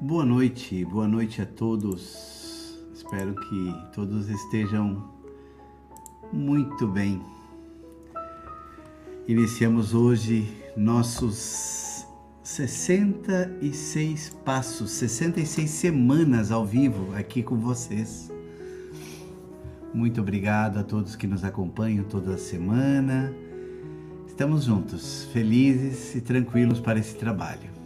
Boa noite, boa noite a todos. Espero que todos estejam muito bem. Iniciamos hoje nossos 66 passos, 66 semanas ao vivo aqui com vocês. Muito obrigado a todos que nos acompanham toda semana. Estamos juntos, felizes e tranquilos para esse trabalho.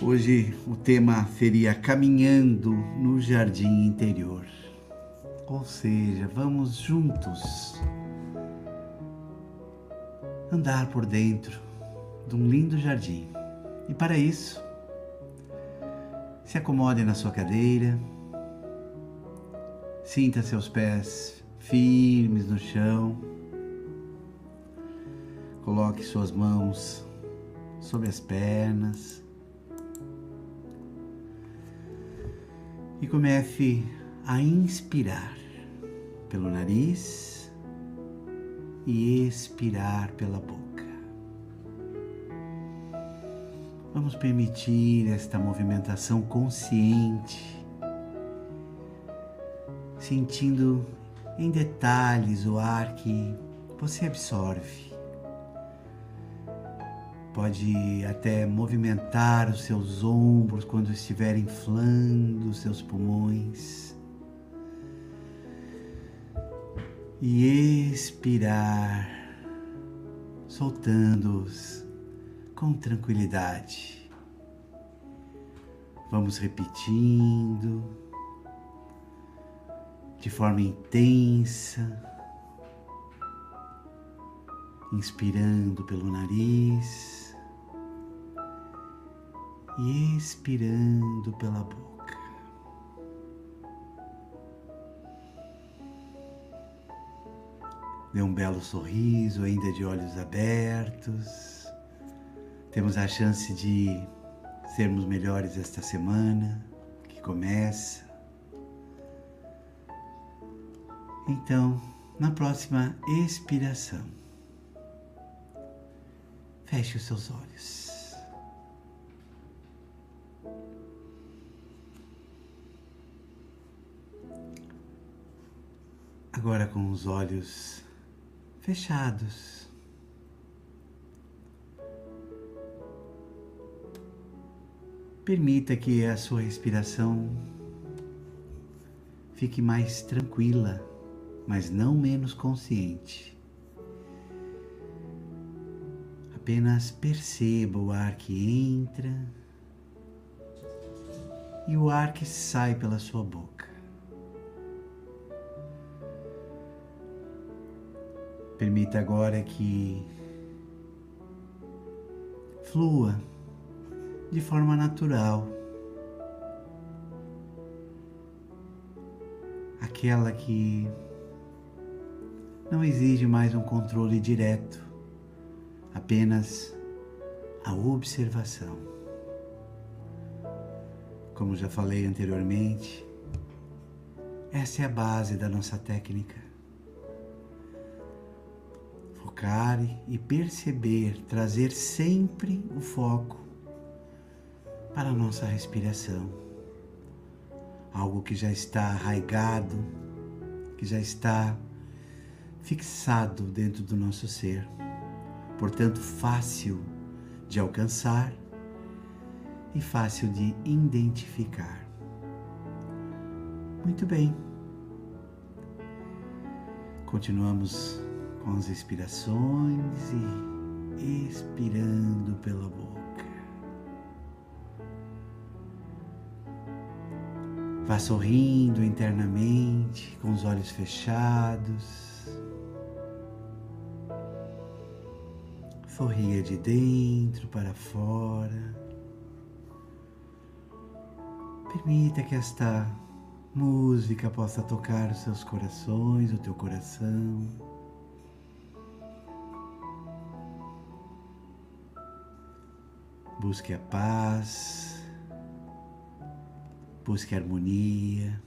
Hoje o tema seria Caminhando no Jardim Interior. Ou seja, vamos juntos andar por dentro de um lindo jardim. E para isso, se acomode na sua cadeira, sinta seus pés firmes no chão, coloque suas mãos sobre as pernas e comece a inspirar pelo nariz e expirar pela boca. Vamos permitir esta movimentação consciente, sentindo em detalhes o ar que você absorve Pode até movimentar os seus ombros quando estiver inflando os seus pulmões. E expirar, soltando-os com tranquilidade. Vamos repetindo de forma intensa, inspirando pelo nariz e expirando pela boca. Dê um belo sorriso, ainda de olhos abertos. Temos a chance de sermos melhores esta semana que começa. Então, na próxima expiração, feche os seus olhos. Agora com os olhos fechados. Permita que a sua respiração fique mais tranquila, mas não menos consciente. Apenas perceba o ar que entra e o ar que sai pela sua boca. Permita agora que flua de forma natural. Aquela que não exige mais um controle direto, apenas a observação. Como já falei anteriormente, essa é a base da nossa técnica focar e perceber, trazer sempre o foco para a nossa respiração. Algo que já está arraigado, que já está fixado dentro do nosso ser, portanto, fácil de alcançar e fácil de identificar. Muito bem. Continuamos com as expirações e expirando pela boca. Vá sorrindo internamente, com os olhos fechados. Sorria de dentro para fora. Permita que esta música possa tocar os seus corações, o teu coração. Busque a paz, busque a harmonia.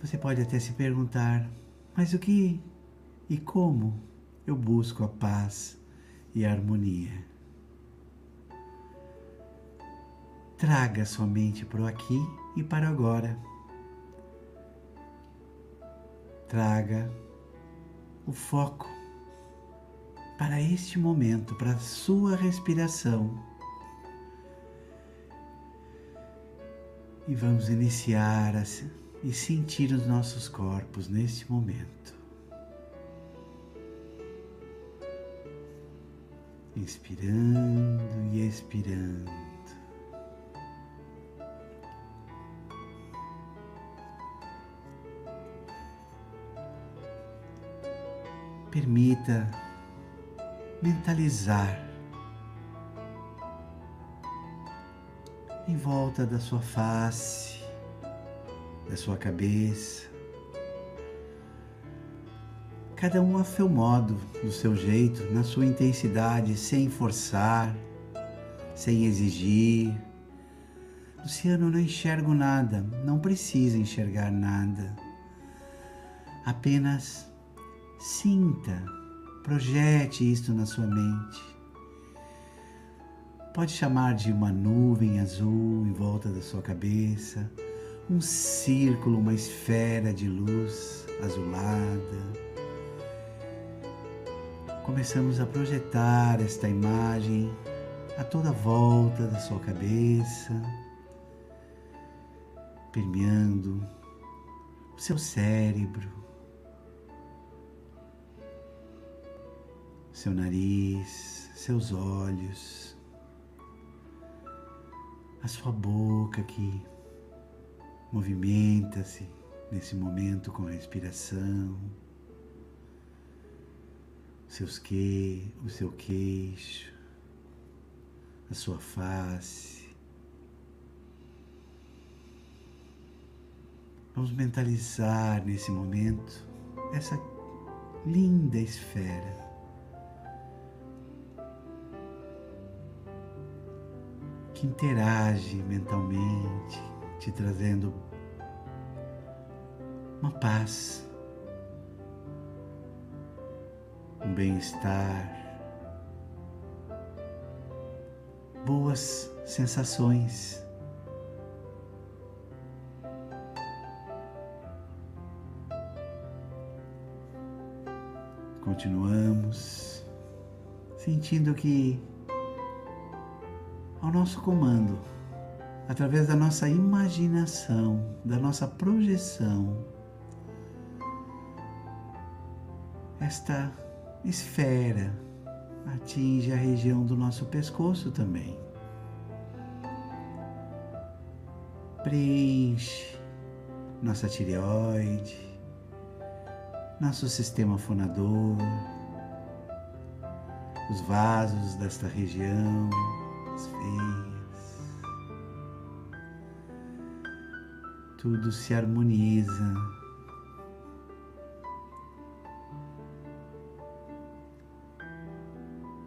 Você pode até se perguntar, mas o que e como eu busco a paz e a harmonia? Traga sua mente para o aqui e para agora. Traga o foco para este momento, para a sua respiração. E vamos iniciar a, e sentir os nossos corpos neste momento. Inspirando e expirando. Permita mentalizar em volta da sua face, da sua cabeça, cada um a seu modo, do seu jeito, na sua intensidade, sem forçar, sem exigir. Luciano, não enxergo nada, não precisa enxergar nada. Apenas sinta, projete isto na sua mente. Pode chamar de uma nuvem azul em volta da sua cabeça, um círculo, uma esfera de luz azulada começamos a projetar esta imagem a toda volta da sua cabeça, permeando o seu cérebro, seu nariz, seus olhos, a sua boca que movimenta-se nesse momento com a respiração seus que, o seu queixo, a sua face. Vamos mentalizar nesse momento essa linda esfera. Que interage mentalmente, te trazendo uma paz um bem-estar, boas sensações. Continuamos sentindo que ao nosso comando, através da nossa imaginação, da nossa projeção, esta esfera atinge a região do nosso pescoço também. Preenche nossa tireoide, nosso sistema fonador, os vasos desta região, as veias. Tudo se harmoniza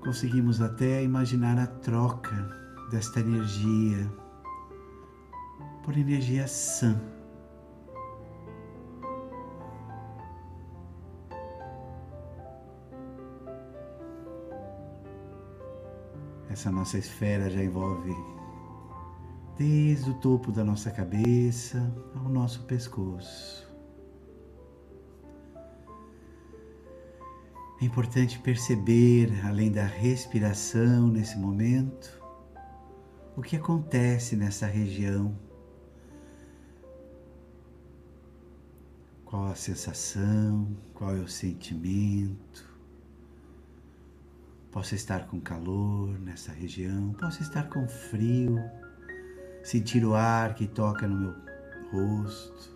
conseguimos até imaginar a troca desta energia por energia sã. Essa nossa esfera já envolve desde o topo da nossa cabeça ao nosso pescoço. É importante perceber, além da respiração nesse momento, o que acontece nessa região. Qual a sensação, qual é o sentimento. Posso estar com calor nessa região, posso estar com frio, sentir o ar que toca no meu rosto.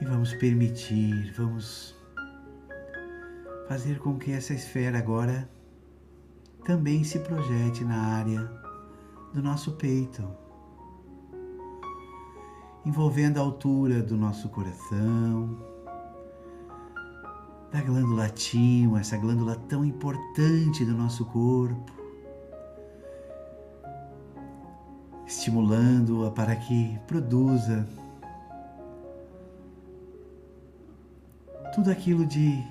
E vamos permitir, vamos fazer com que essa esfera agora também se projete na área do nosso peito, envolvendo a altura do nosso coração, da glândula timo, essa glândula tão importante do nosso corpo, estimulando-a para que produza tudo aquilo de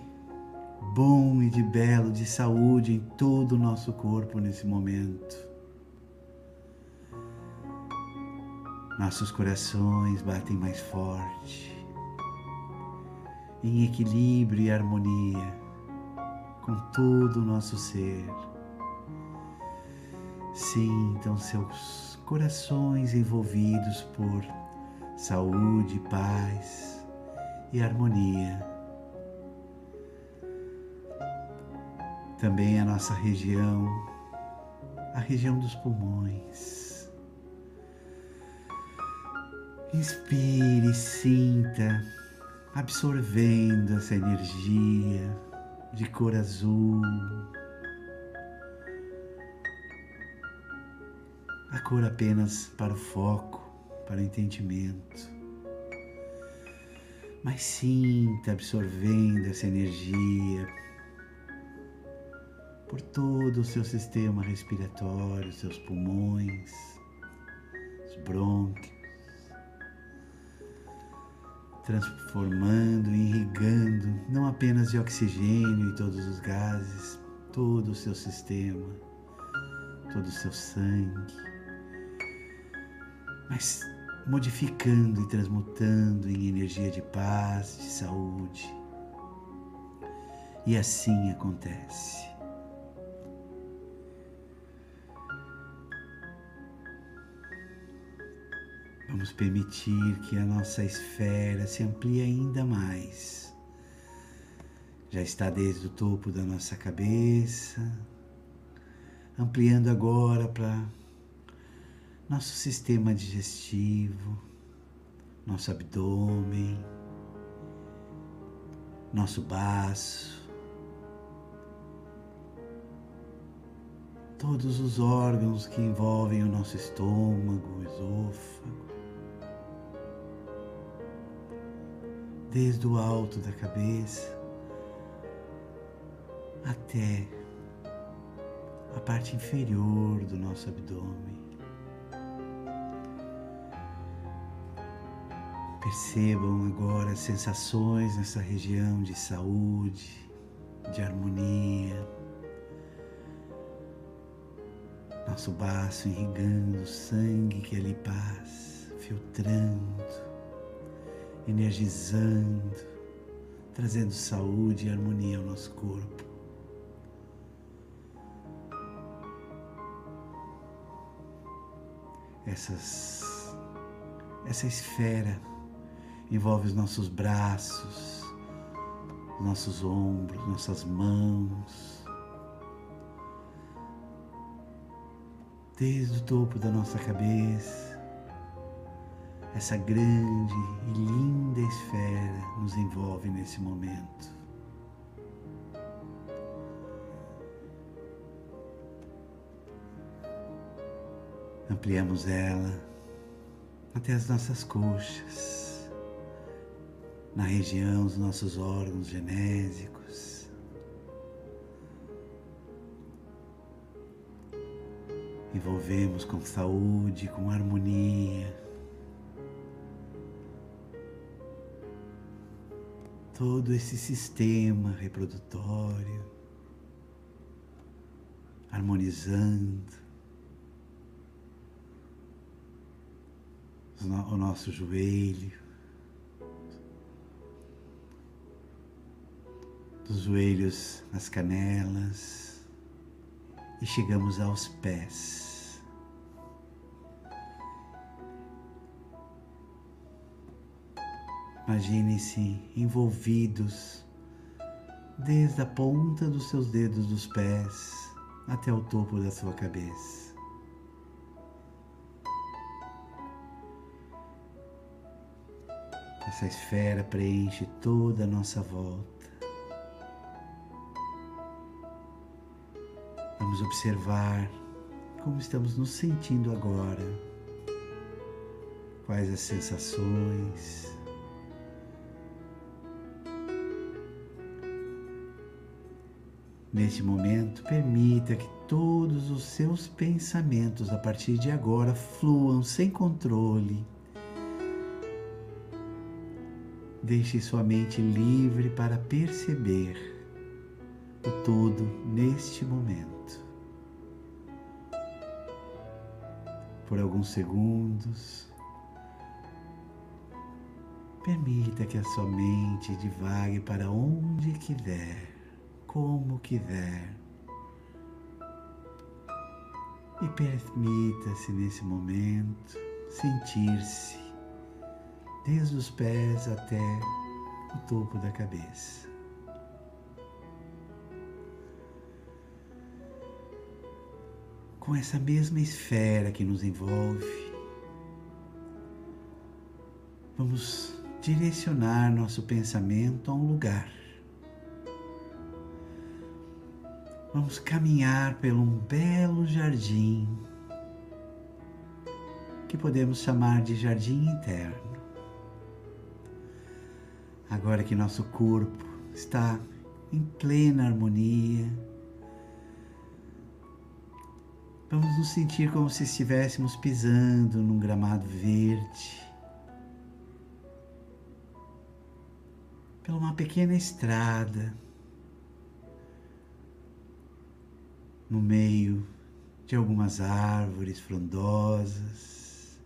bom e de belo, de saúde em todo o nosso corpo nesse momento. Nossos corações batem mais forte, em equilíbrio e harmonia com todo o nosso ser. Sintam seus corações envolvidos por saúde, paz e harmonia. Também a nossa região, a região dos pulmões. Inspire, sinta, absorvendo essa energia de cor azul a cor apenas para o foco, para o entendimento. Mas sinta absorvendo essa energia por todo o seu sistema respiratório, seus pulmões, os brônquios, transformando irrigando não apenas de oxigênio e todos os gases, todo o seu sistema, todo o seu sangue mas modificando e transmutando em energia de paz, de saúde. E assim acontece. Vamos permitir que a nossa esfera se amplie ainda mais. Já está desde o topo da nossa cabeça, ampliando agora para nosso sistema digestivo, nosso abdômen, nosso baço, todos os órgãos que envolvem o nosso estômago, esôfago, desde o alto da cabeça até a parte inferior do nosso abdômen. Percebam agora as sensações nessa região de saúde, de harmonia. Nosso baço irrigando o sangue que ali passa, filtrando, energizando, trazendo saúde e harmonia ao nosso corpo. Essas, essa esfera envolve os nossos braços, nossos ombros, nossas mãos, desde o topo da nossa cabeça. Essa grande e linda esfera nos envolve nesse momento. Ampliamos ela até as nossas coxas na região dos nossos órgãos genésicos. Envolvemos com saúde, com harmonia. Todo esse sistema reprodutório, harmonizando o nosso joelho, dos joelhos às canelas e chegamos aos pés. Imagine-se envolvidos desde a ponta dos seus dedos dos pés até o topo da sua cabeça. Essa esfera preenche toda a nossa volta. Vamos observar como estamos nos sentindo agora, quais as sensações. Neste momento, permita que todos os seus pensamentos a partir de agora fluam sem controle. Deixe sua mente livre para perceber o todo neste momento. Por alguns segundos, permita que a sua mente divague para onde quiser, como quiser. E permita-se nesse momento sentir-se desde os pés até o topo da cabeça. Com essa mesma esfera que nos envolve, vamos direcionar nosso pensamento a um lugar. Vamos caminhar por um belo jardim que podemos chamar de jardim interno. Agora que nosso corpo está em plena harmonia, vamos nos sentir como se estivéssemos pisando num gramado verde, pela uma pequena estrada, no meio de algumas árvores frondosas.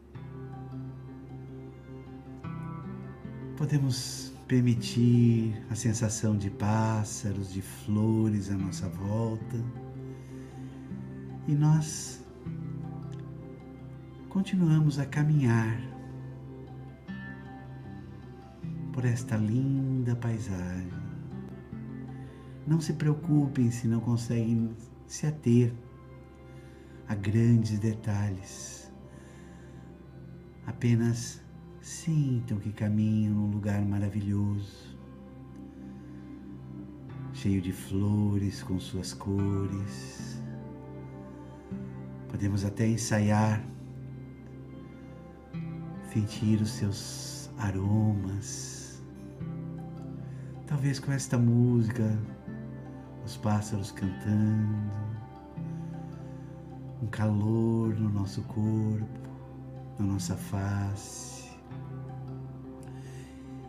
Podemos permitir a sensação de pássaros, de flores à nossa volta. E nós continuamos a caminhar por esta linda paisagem. Não se preocupem se não conseguem se ater a grandes detalhes. Apenas Sintam que caminham num lugar maravilhoso, cheio de flores com suas cores. Podemos até ensaiar, sentir os seus aromas. Talvez com esta música, os pássaros cantando, um calor no nosso corpo, na nossa face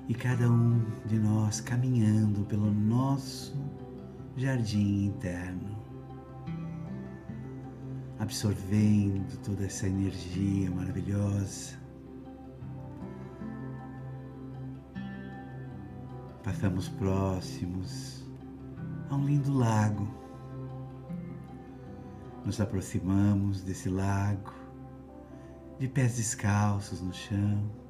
e cada um de nós caminhando pelo nosso jardim interno, absorvendo toda essa energia maravilhosa. Passamos próximos a um lindo lago. Nos aproximamos desse lago, de pés descalços no chão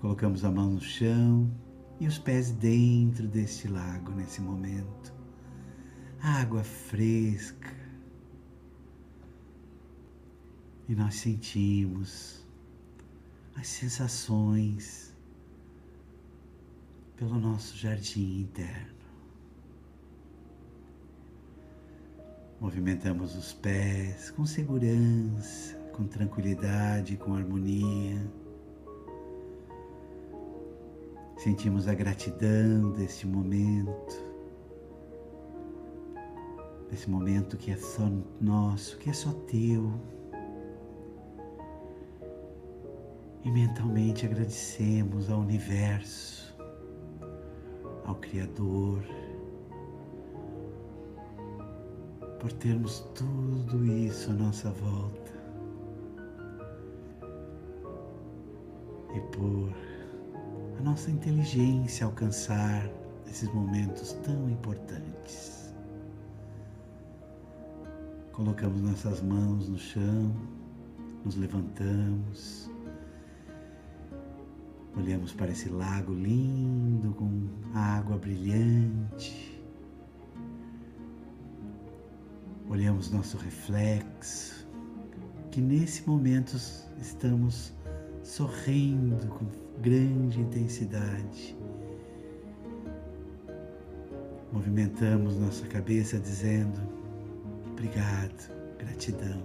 Colocamos a mão no chão e os pés dentro deste lago nesse momento. Água fresca. E nós sentimos as sensações pelo nosso jardim interno. Movimentamos os pés com segurança, com tranquilidade, com harmonia. Sentimos a gratidão deste momento, desse momento que é só nosso, que é só teu. E mentalmente agradecemos ao universo, ao Criador, por termos tudo isso à nossa volta e por a nossa inteligência alcançar esses momentos tão importantes. Colocamos nossas mãos no chão, nos levantamos, olhamos para esse lago lindo com água brilhante, olhamos nosso reflexo, que nesse momento estamos sorrindo com grande intensidade. Movimentamos nossa cabeça dizendo obrigado, gratidão.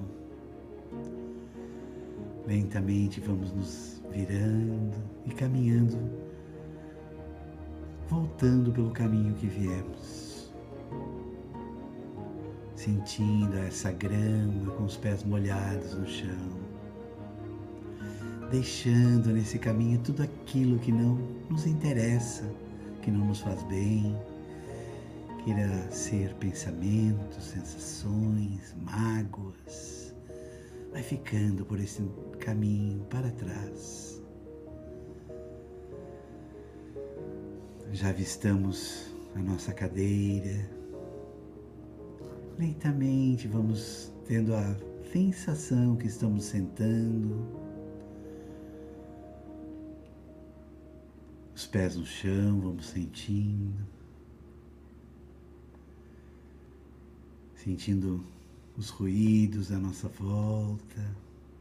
Lentamente vamos nos virando e caminhando, voltando pelo caminho que viemos. Sentindo essa grama com os pés molhados no chão deixando nesse caminho tudo aquilo que não nos interessa, que não nos faz bem, queira ser pensamentos, sensações, mágoas, vai ficando por esse caminho para trás. Já avistamos a nossa cadeira. Lentamente vamos tendo a sensação que estamos sentando. Os pés no chão, vamos sentindo. Sentindo os ruídos da nossa volta,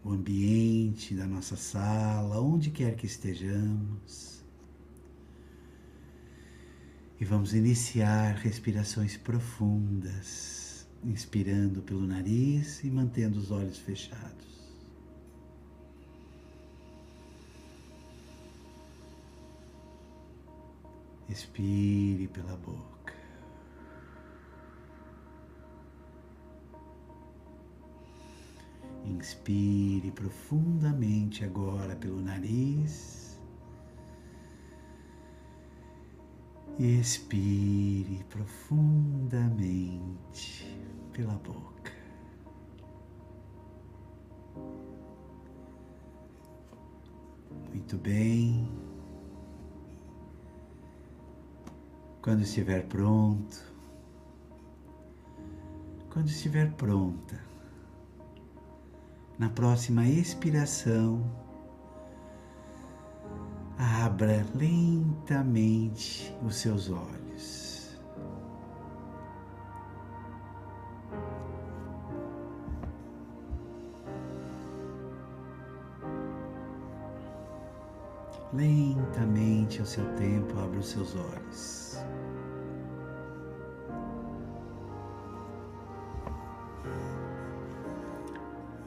o ambiente da nossa sala, onde quer que estejamos. E vamos iniciar respirações profundas, inspirando pelo nariz e mantendo os olhos fechados. Expire pela boca. Inspire profundamente agora pelo nariz. e expire profundamente pela boca. Muito bem. Quando estiver pronto, quando estiver pronta, na próxima expiração, Abra lentamente os seus olhos. Lentamente ao seu tempo, abra os seus olhos.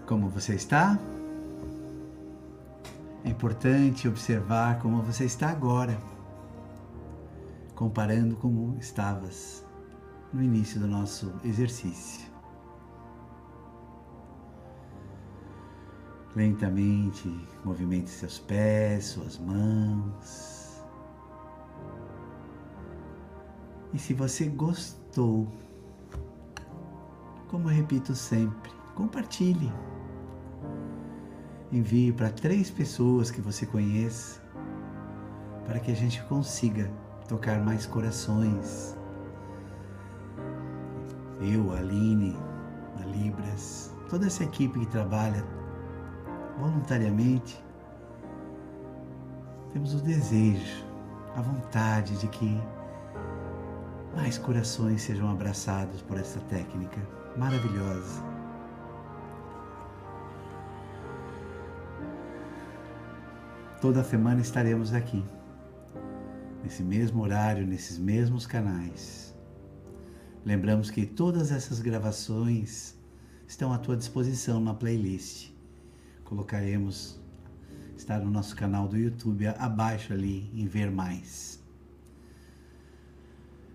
Como você está? É importante observar como você está agora, comparando como estavas no início do nosso exercício. Lentamente movimente seus pés, suas mãos. E se você gostou, como eu repito sempre, compartilhe envie para três pessoas que você conheça, para que a gente consiga tocar mais corações. Eu, a Aline, da Libras, toda essa equipe que trabalha voluntariamente, temos o desejo, a vontade de que mais corações sejam abraçados por essa técnica maravilhosa Toda semana estaremos aqui, nesse mesmo horário, nesses mesmos canais. Lembramos que todas essas gravações estão à tua disposição na playlist. Colocaremos, está no nosso canal do YouTube, abaixo ali em Ver Mais.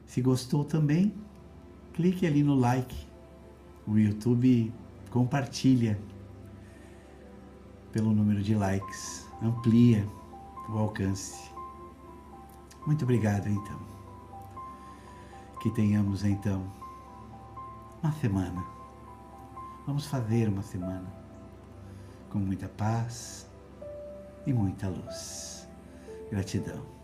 Se gostou também, clique ali no like. O YouTube compartilha pelo número de likes amplia o alcance. Muito obrigado, então. Que tenhamos, então, uma semana. Vamos fazer uma semana com muita paz e muita luz. Gratidão.